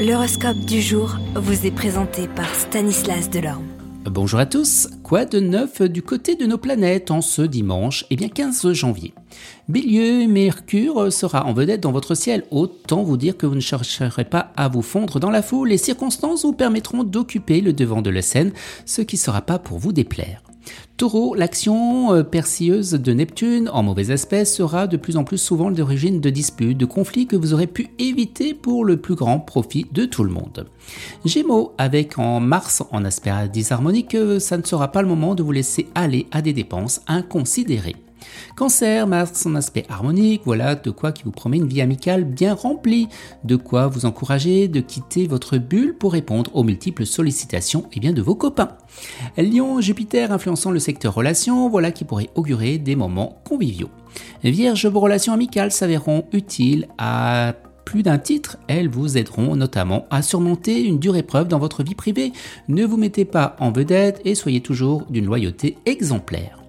L'horoscope du jour vous est présenté par Stanislas Delorme. Bonjour à tous, quoi de neuf du côté de nos planètes en ce dimanche? Eh bien 15 janvier. Bélieu, Mercure sera en vedette dans votre ciel, autant vous dire que vous ne chercherez pas à vous fondre dans la foule, les circonstances vous permettront d'occuper le devant de la scène, ce qui ne sera pas pour vous déplaire. Taureau, l'action euh, persilleuse de Neptune en mauvais aspect sera de plus en plus souvent d'origine de disputes, de conflits que vous aurez pu éviter pour le plus grand profit de tout le monde. Gémeaux, avec en Mars en aspect disharmonique, euh, ça ne sera pas le moment de vous laisser aller à des dépenses inconsidérées. Cancer marque son aspect harmonique, voilà de quoi qui vous promet une vie amicale bien remplie, de quoi vous encourager de quitter votre bulle pour répondre aux multiples sollicitations et bien de vos copains. Lion, Jupiter influençant le secteur relations, voilà qui pourrait augurer des moments conviviaux. Vierge, vos relations amicales s'avéreront utiles à plus d'un titre, elles vous aideront notamment à surmonter une dure épreuve dans votre vie privée. Ne vous mettez pas en vedette et soyez toujours d'une loyauté exemplaire.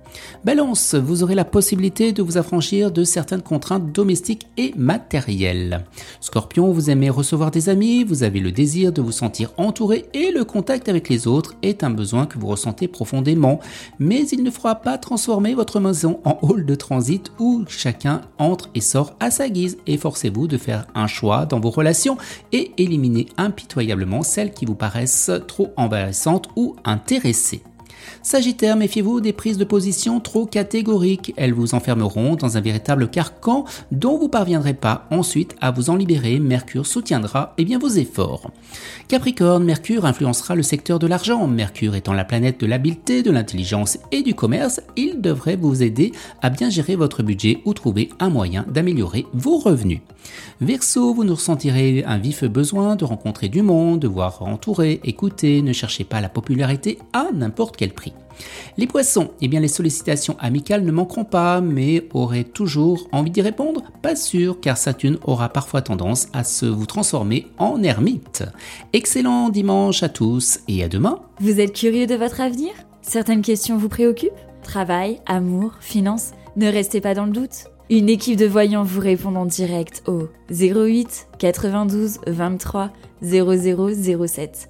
Balance, vous aurez la possibilité de vous affranchir de certaines contraintes domestiques et matérielles. Scorpion, vous aimez recevoir des amis, vous avez le désir de vous sentir entouré et le contact avec les autres est un besoin que vous ressentez profondément, mais il ne fera pas transformer votre maison en hall de transit où chacun entre et sort à sa guise. Efforcez-vous de faire un choix dans vos relations et éliminer impitoyablement celles qui vous paraissent trop envahissantes ou intéressées. Sagittaire, méfiez-vous des prises de position trop catégoriques. Elles vous enfermeront dans un véritable carcan dont vous parviendrez pas ensuite à vous en libérer. Mercure soutiendra eh bien, vos efforts. Capricorne, Mercure influencera le secteur de l'argent. Mercure étant la planète de l'habileté, de l'intelligence et du commerce, il devrait vous aider à bien gérer votre budget ou trouver un moyen d'améliorer vos revenus. Verseau, vous nous ressentirez un vif besoin de rencontrer du monde, de voir entourer, écouter, ne cherchez pas la popularité à n'importe quel Les poissons, eh bien les sollicitations amicales ne manqueront pas, mais auraient toujours envie d'y répondre? Pas sûr, car Saturne aura parfois tendance à se vous transformer en ermite. Excellent dimanche à tous et à demain. Vous êtes curieux de votre avenir? Certaines questions vous préoccupent? Travail, amour, finances? Ne restez pas dans le doute. Une équipe de voyants vous répond en direct au 08 92 23 0007.